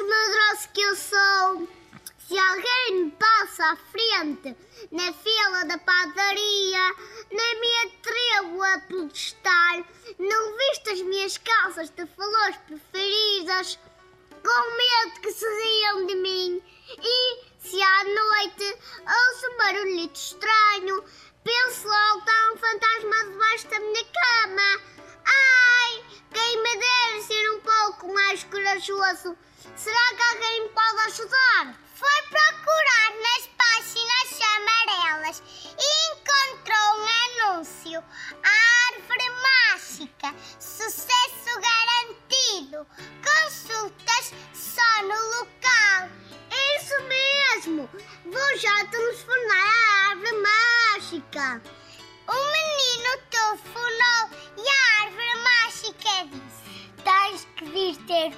que medroso que eu sou. Se alguém me passa à frente na fila da padaria, nem me atrevo a protestar. Não viste as minhas calças de flores preferidas, com medo que se riam de mim. E se à noite ouço um barulhito estranho, penso logo está um fantasma debaixo da minha cama. Mais corajoso. Será que alguém me pode ajudar? Foi procurar nas páginas amarelas e encontrou um anúncio. A árvore mágica, sucesso garantido. Consultas só no local. Isso mesmo! Vou já telefonar à árvore mágica. O menino telefonou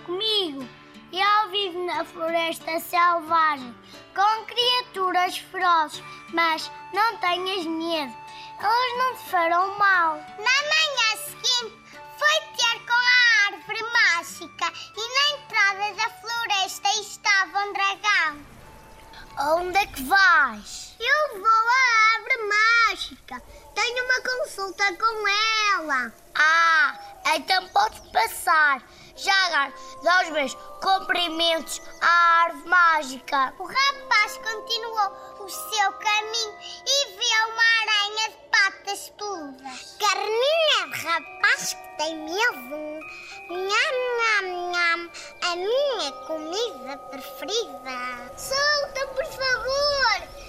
comigo. Eu vivo na floresta selvagem com criaturas ferozes, mas não tenhas medo, elas não te farão mal. Na manhã seguinte, foi ter com a árvore mágica e na entrada da floresta estava um dragão. Onde é que vais? Eu vou à árvore mágica. Tenho uma consulta com ela. Ah, então podes passar. Já agora, dá os meus cumprimentos à árvore mágica. O rapaz continuou o seu caminho e viu uma aranha de patas peludas. Carninha de rapaz que tem medo. Nham, nham, nham. A minha comida preferida. Solta, por favor.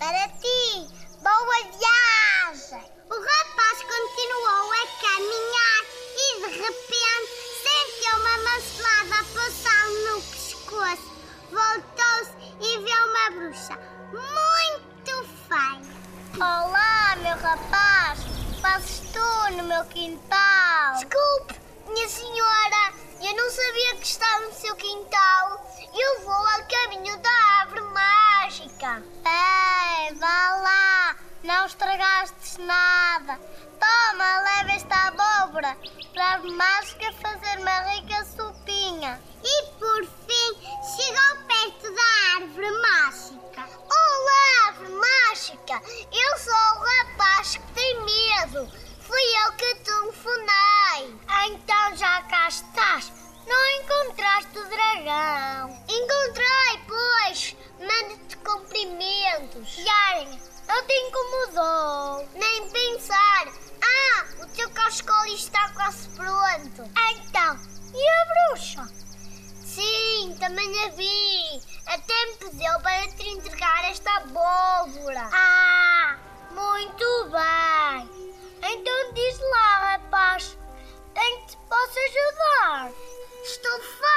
Para ti, boa viagem! O rapaz continuou a caminhar e de repente sentiu uma macelada a passar no pescoço. Voltou-se e viu uma bruxa muito feia. Olá, meu rapaz! Fazes tu no meu quintal? Desculpe, minha senhora, eu não sabia que estava no seu quintal. Eu vou ao caminho da árvore mágica. Não estragaste nada. Toma, leva esta abóbora para a árvore mágica fazer uma rica sopinha. E por fim, chegou perto da árvore mágica. Olá, árvore mágica! Eu sou o rapaz que tem medo. Fui eu que telefonei. Então já cá estás. Não encontraste o dragão. Encontrei, pois. Mando-te cumprimentos. Yaren, não te incomodou. Nem pensar. Ah, o teu cascolo está quase pronto. Então, e a bruxa? Sim, também a vi. Até me pediu para te entregar esta abóbora. Ah, muito bem. Então diz lá, rapaz, em que te posso ajudar? Estou farto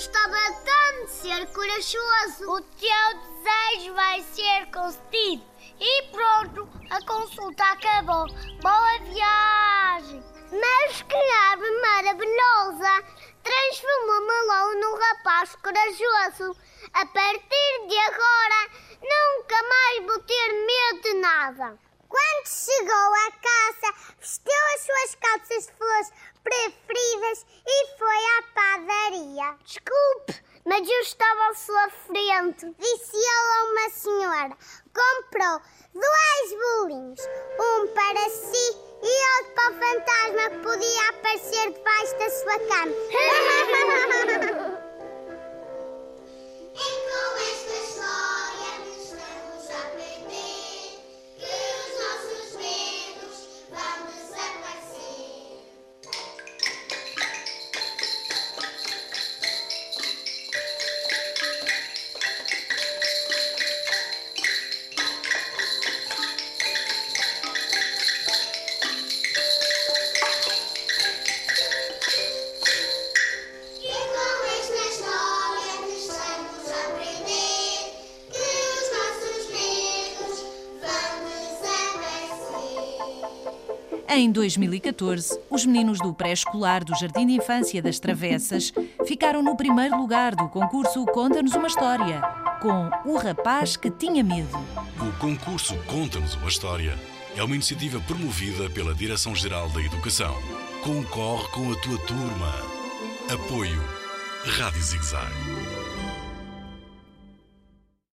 Gostava tanto de ser corajoso. O teu desejo vai ser concedido. E pronto, a consulta acabou. Boa viagem! Mas que árvore maravilhosa! Transformou-me logo num rapaz corajoso. A partir de agora, nunca mais vou ter medo de nada. Quando chegou à casa, vestiu as suas calças de flores preferidas e foi à padaria. Desculpe, mas eu estava à sua frente, disse ele a uma senhora. Comprou dois bolinhos, um para si e outro para o fantasma que podia aparecer debaixo da sua cama. Em 2014, os meninos do pré-escolar do Jardim de Infância das Travessas ficaram no primeiro lugar do concurso Conta-nos uma História, com O Rapaz que Tinha Medo. O concurso Conta-nos uma História é uma iniciativa promovida pela Direção-Geral da Educação. Concorre com a tua turma. Apoio Rádio Zigzag.